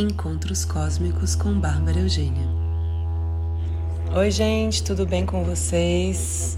Encontros Cósmicos com Bárbara Eugênia. Oi, gente, tudo bem com vocês?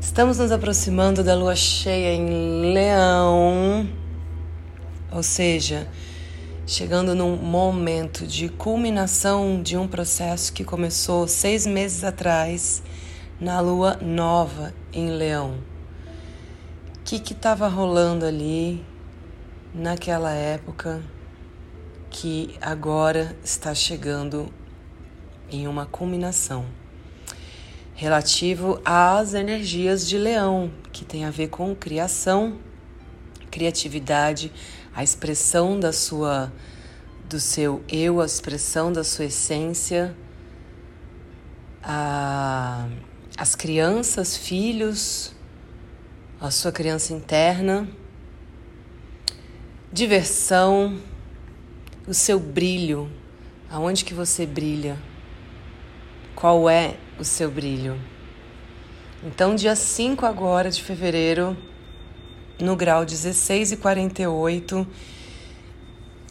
Estamos nos aproximando da lua cheia em Leão, ou seja, chegando num momento de culminação de um processo que começou seis meses atrás na lua nova em Leão. O que estava rolando ali naquela época? Que agora está chegando em uma culminação relativo às energias de leão, que tem a ver com criação, criatividade, a expressão da sua do seu eu, a expressão da sua essência, a, as crianças, filhos, a sua criança interna, diversão, o seu brilho, aonde que você brilha, qual é o seu brilho. Então, dia 5 agora de fevereiro, no grau 16 e 48,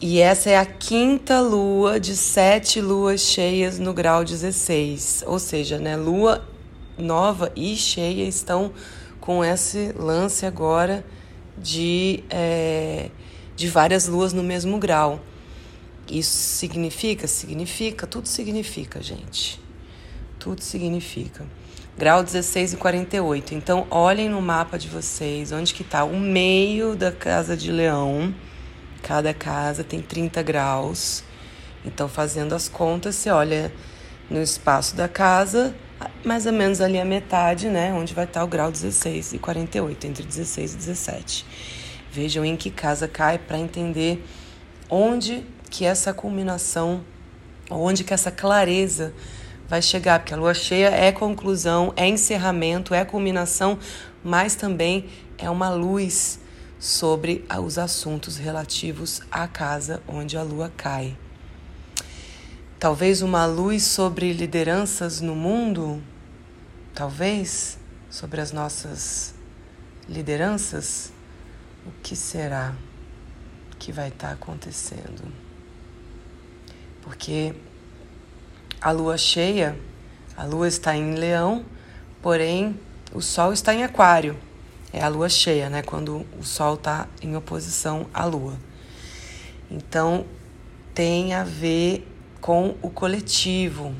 e essa é a quinta lua de sete luas cheias no grau 16, ou seja, né, lua nova e cheia estão com esse lance agora de, é, de várias luas no mesmo grau. Isso significa? Significa, tudo significa, gente. Tudo significa. Grau 16 e 48. Então, olhem no mapa de vocês onde que está o meio da casa de leão. Cada casa tem 30 graus. Então, fazendo as contas, você olha no espaço da casa, mais ou menos ali a metade, né? Onde vai estar o grau 16 e 48, entre 16 e 17. Vejam em que casa cai para entender onde que essa culminação, onde que essa clareza vai chegar, porque a lua cheia é conclusão, é encerramento, é culminação, mas também é uma luz sobre os assuntos relativos à casa onde a lua cai. Talvez uma luz sobre lideranças no mundo, talvez sobre as nossas lideranças. O que será que vai estar tá acontecendo? Porque a lua cheia, a lua está em leão, porém o sol está em aquário. É a lua cheia, né? Quando o sol está em oposição à lua. Então tem a ver com o coletivo,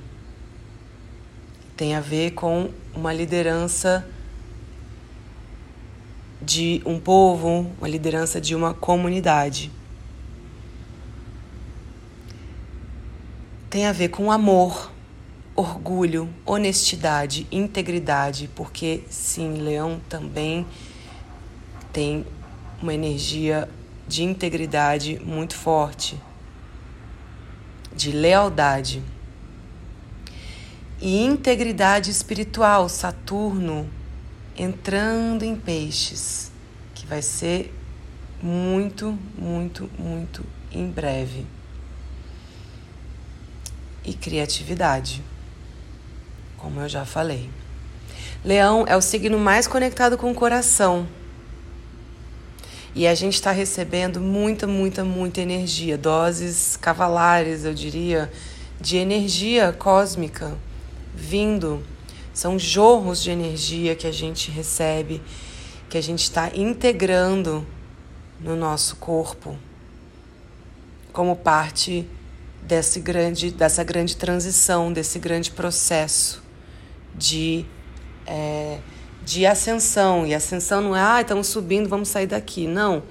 tem a ver com uma liderança de um povo, uma liderança de uma comunidade. Tem a ver com amor, orgulho, honestidade, integridade, porque sim, Leão também tem uma energia de integridade muito forte, de lealdade. E integridade espiritual, Saturno entrando em peixes, que vai ser muito, muito, muito em breve e criatividade, como eu já falei. Leão é o signo mais conectado com o coração. E a gente está recebendo muita, muita, muita energia, doses cavalares, eu diria, de energia cósmica vindo. São jorros de energia que a gente recebe, que a gente está integrando no nosso corpo como parte desse grande, dessa grande transição, desse grande processo de, é, de ascensão. E ascensão não é, ah, estamos subindo, vamos sair daqui. Não.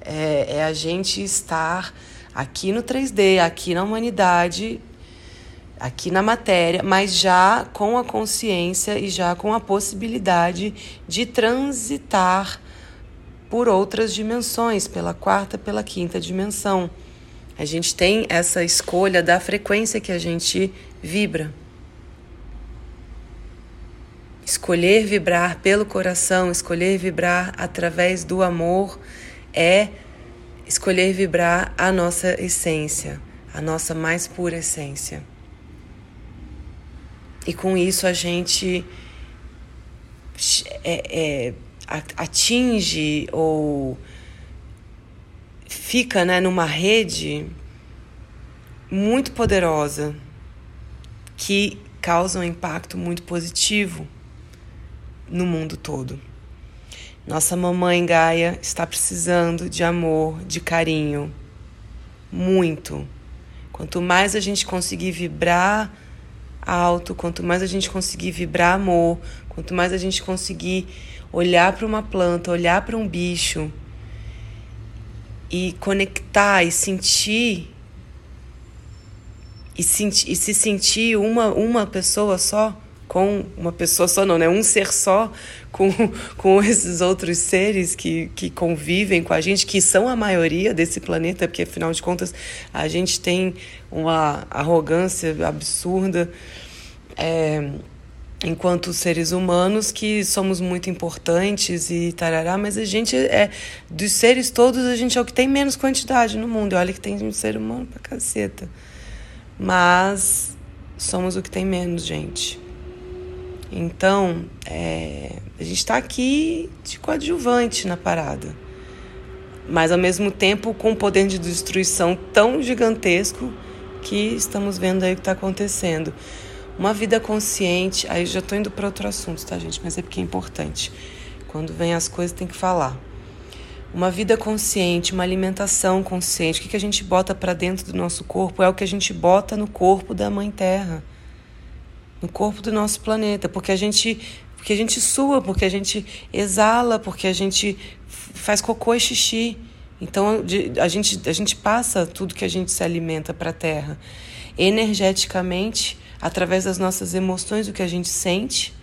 É, é a gente estar aqui no 3D, aqui na humanidade, aqui na matéria, mas já com a consciência e já com a possibilidade de transitar por outras dimensões, pela quarta, pela quinta dimensão. A gente tem essa escolha da frequência que a gente vibra. Escolher vibrar pelo coração, escolher vibrar através do amor é escolher vibrar a nossa essência, a nossa mais pura essência. E com isso a gente é, é, atinge ou fica né, numa rede muito poderosa que causa um impacto muito positivo no mundo todo. Nossa mamãe Gaia está precisando de amor, de carinho, muito. Quanto mais a gente conseguir vibrar alto, quanto mais a gente conseguir vibrar amor, quanto mais a gente conseguir olhar para uma planta, olhar para um bicho e conectar e sentir e, senti, e se sentir uma, uma pessoa só com uma pessoa só não, né? Um ser só com, com esses outros seres que, que convivem com a gente, que são a maioria desse planeta, porque afinal de contas a gente tem uma arrogância absurda. É, enquanto seres humanos que somos muito importantes e tarará, mas a gente é dos seres todos a gente é o que tem menos quantidade no mundo. Olha que tem um ser humano pra caceta. Mas somos o que tem menos, gente. Então, é, a gente está aqui de coadjuvante na parada. Mas, ao mesmo tempo, com um poder de destruição tão gigantesco que estamos vendo aí o que está acontecendo. Uma vida consciente. Aí já estou indo para outro assunto, tá, gente? Mas é porque é importante. Quando vem as coisas, tem que falar. Uma vida consciente, uma alimentação consciente. O que, que a gente bota para dentro do nosso corpo é o que a gente bota no corpo da Mãe Terra no corpo do nosso planeta, porque a gente porque a gente sua, porque a gente exala, porque a gente faz cocô e xixi. Então a gente, a gente passa tudo que a gente se alimenta para a Terra. Energeticamente, através das nossas emoções, o que a gente sente,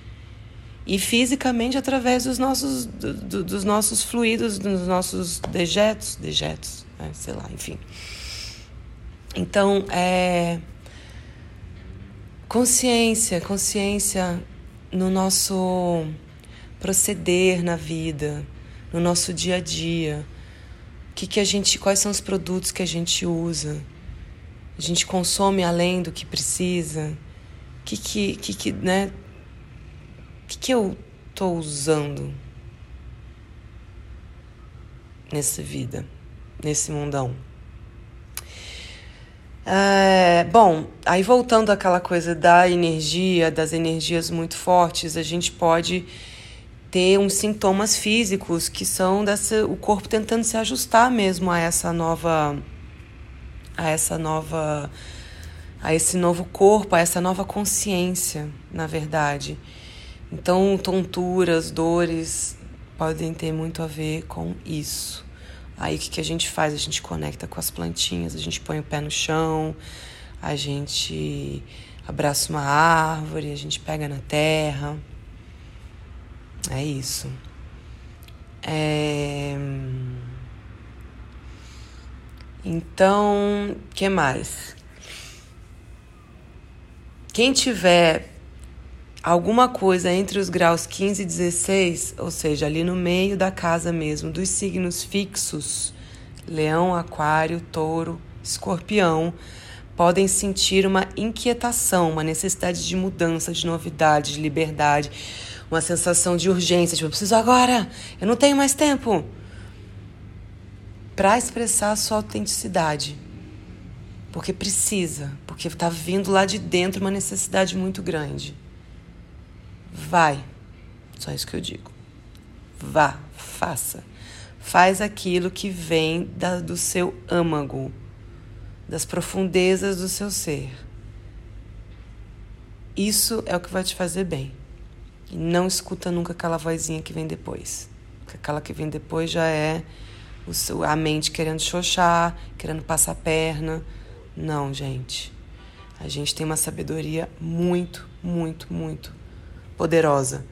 e fisicamente através dos nossos, do, dos nossos fluidos, dos nossos dejetos, dejetos, né? sei lá, enfim. Então, é Consciência, consciência no nosso proceder na vida, no nosso dia a dia. Que que a gente, quais são os produtos que a gente usa? A gente consome além do que precisa? Que que que, que né? Que que eu tô usando nessa vida, nesse mundão? É, bom, aí voltando àquela coisa da energia, das energias muito fortes, a gente pode ter uns sintomas físicos que são dessa, o corpo tentando se ajustar mesmo a essa nova a essa nova a esse novo corpo, a essa nova consciência, na verdade. Então, tonturas, dores podem ter muito a ver com isso. Aí o que, que a gente faz? A gente conecta com as plantinhas, a gente põe o pé no chão, a gente abraça uma árvore, a gente pega na terra. É isso. É... Então, que mais? Quem tiver alguma coisa entre os graus 15 e 16, ou seja, ali no meio da casa mesmo, dos signos fixos, leão, aquário, touro, escorpião, podem sentir uma inquietação, uma necessidade de mudança, de novidade, de liberdade, uma sensação de urgência, tipo, eu preciso agora, eu não tenho mais tempo. Para expressar a sua autenticidade. Porque precisa, porque está vindo lá de dentro uma necessidade muito grande. Vai. Só isso que eu digo. Vá, faça. Faz aquilo que vem da, do seu âmago, das profundezas do seu ser. Isso é o que vai te fazer bem. E não escuta nunca aquela vozinha que vem depois. Porque aquela que vem depois já é o seu, a mente querendo xoxar, querendo passar perna. Não, gente. A gente tem uma sabedoria muito, muito, muito poderosa.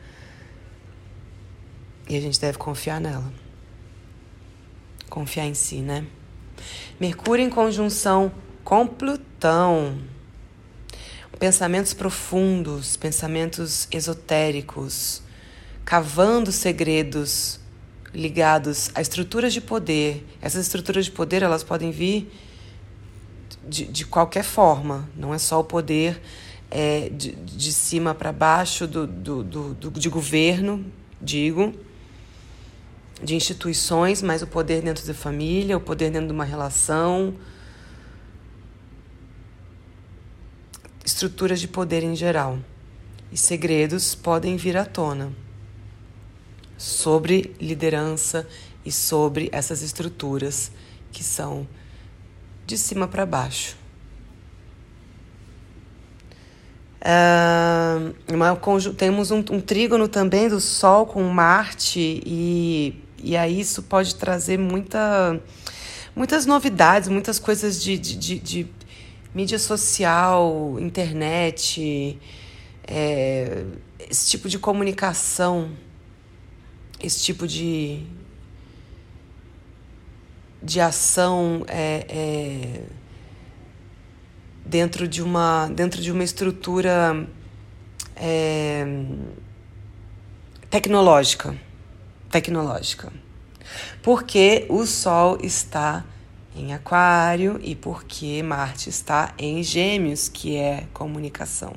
E a gente deve confiar nela. Confiar em si, né? Mercúrio em conjunção com Plutão. Pensamentos profundos, pensamentos esotéricos, cavando segredos ligados a estruturas de poder. Essas estruturas de poder, elas podem vir de, de qualquer forma, não é só o poder é, de, de cima para baixo do, do, do, do, de governo, digo, de instituições, mas o poder dentro da família, o poder dentro de uma relação. estruturas de poder em geral. E segredos podem vir à tona sobre liderança e sobre essas estruturas que são de cima para baixo. Uh, uma, temos um, um trígono também do Sol com Marte, e, e aí isso pode trazer muita, muitas novidades, muitas coisas de, de, de, de mídia social, internet, é, esse tipo de comunicação, esse tipo de, de ação é, é, dentro de uma dentro de uma estrutura é, tecnológica tecnológica porque o Sol está em Aquário e porque Marte está em Gêmeos que é comunicação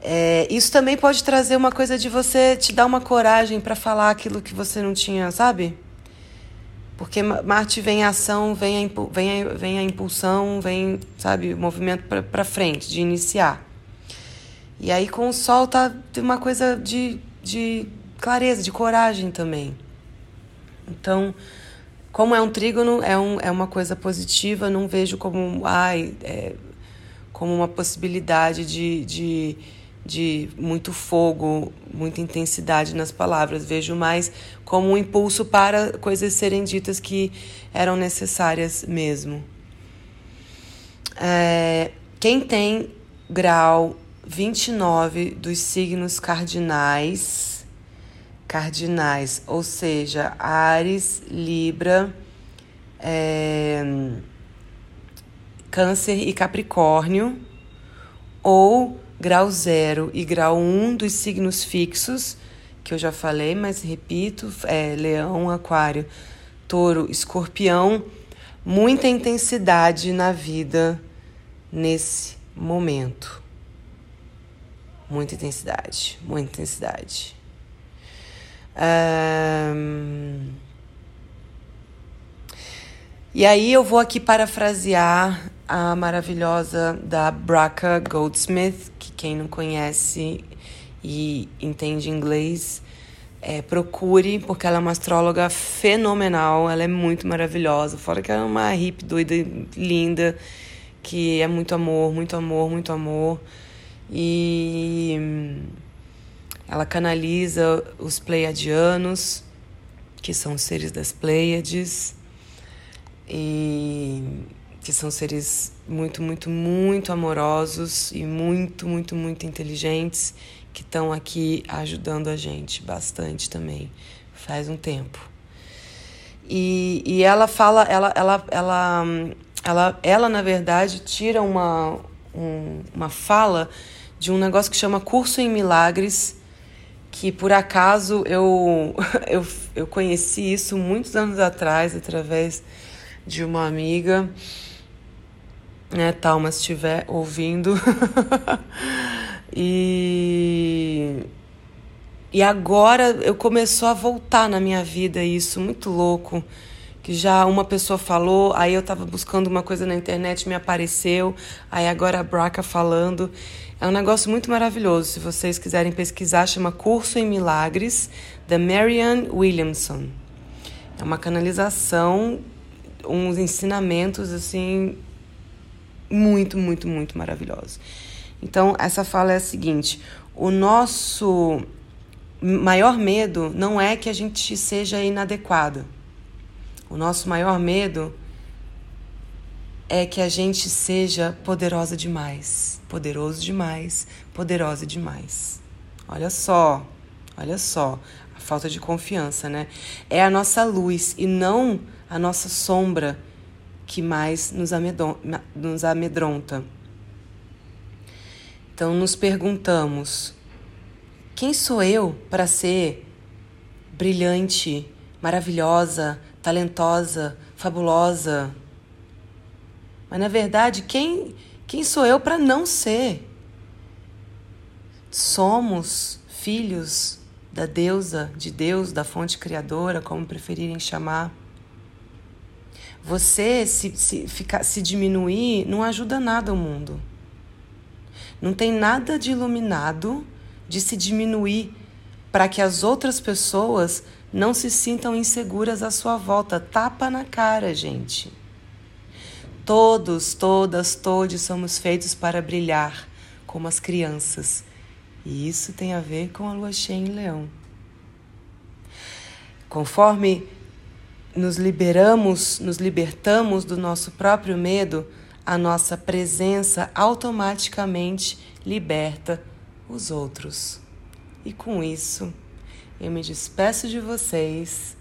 é, isso também pode trazer uma coisa de você te dar uma coragem para falar aquilo que você não tinha, sabe? Porque Marte vem a ação, vem a, vem a, vem a impulsão, vem, sabe, o movimento para frente, de iniciar. E aí com o Sol tá uma coisa de, de clareza, de coragem também. Então, como é um trígono, é, um, é uma coisa positiva, não vejo como, ai, é, como uma possibilidade de, de de muito fogo, muita intensidade nas palavras. Vejo mais como um impulso para coisas serem ditas que eram necessárias mesmo. É, quem tem grau 29 dos signos cardinais, cardinais, ou seja, Ares, Libra, é, Câncer e Capricórnio, ou grau 0 e grau 1 um dos signos fixos, que eu já falei, mas repito, é leão, aquário, touro, escorpião, muita intensidade na vida nesse momento. Muita intensidade, muita intensidade. Um... E aí eu vou aqui parafrasear a maravilhosa da Braca Goldsmith, quem não conhece e entende inglês, é, procure, porque ela é uma astróloga fenomenal, ela é muito maravilhosa, fora que ela é uma hippie doida, linda, que é muito amor, muito amor, muito amor. E ela canaliza os pleiadianos, que são os seres das Pleiades, e que são seres muito, muito, muito amorosos e muito, muito, muito inteligentes que estão aqui ajudando a gente bastante também, faz um tempo. E, e ela fala, ela, ela, ela, ela, ela na verdade tira uma, um, uma fala de um negócio que chama Curso em Milagres, que por acaso eu, eu, eu conheci isso muitos anos atrás através de uma amiga né, Talma, se estiver ouvindo. e e agora eu começou a voltar na minha vida isso, muito louco. Que já uma pessoa falou, aí eu tava buscando uma coisa na internet, me apareceu, aí agora a Braca falando. É um negócio muito maravilhoso. Se vocês quiserem pesquisar, chama Curso em Milagres, da Marianne Williamson. É uma canalização, uns ensinamentos assim muito, muito, muito maravilhosos. Então, essa fala é a seguinte: o nosso maior medo não é que a gente seja inadequado. O nosso maior medo é que a gente seja poderosa demais, poderoso demais, poderosa demais. Olha só, olha só, a falta de confiança, né? É a nossa luz e não a nossa sombra que mais nos amedronta. Então nos perguntamos: quem sou eu para ser brilhante, maravilhosa, talentosa, fabulosa? Mas na verdade, quem, quem sou eu para não ser? Somos filhos da deusa, de Deus, da fonte criadora, como preferirem chamar. Você se, se, ficar, se diminuir não ajuda nada o mundo. Não tem nada de iluminado de se diminuir para que as outras pessoas não se sintam inseguras à sua volta. Tapa na cara, gente. Todos, todas, todos somos feitos para brilhar, como as crianças. E isso tem a ver com a lua cheia em leão. Conforme nos liberamos, nos libertamos do nosso próprio medo, a nossa presença automaticamente liberta os outros. E com isso, eu me despeço de vocês.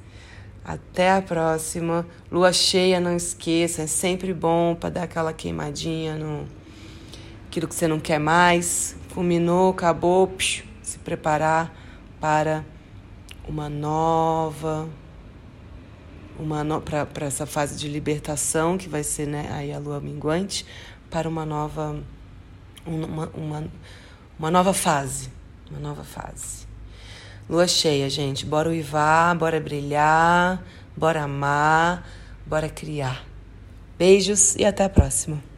Até a próxima. Lua cheia, não esqueça, é sempre bom para dar aquela queimadinha no aquilo que você não quer mais. Fulminou, acabou, psh, se preparar para uma nova uma no, para essa fase de libertação que vai ser né, aí a lua minguante para uma nova uma, uma, uma nova fase uma nova fase. Lua cheia gente. Bora uivar bora brilhar bora amar bora criar. Beijos e até a próxima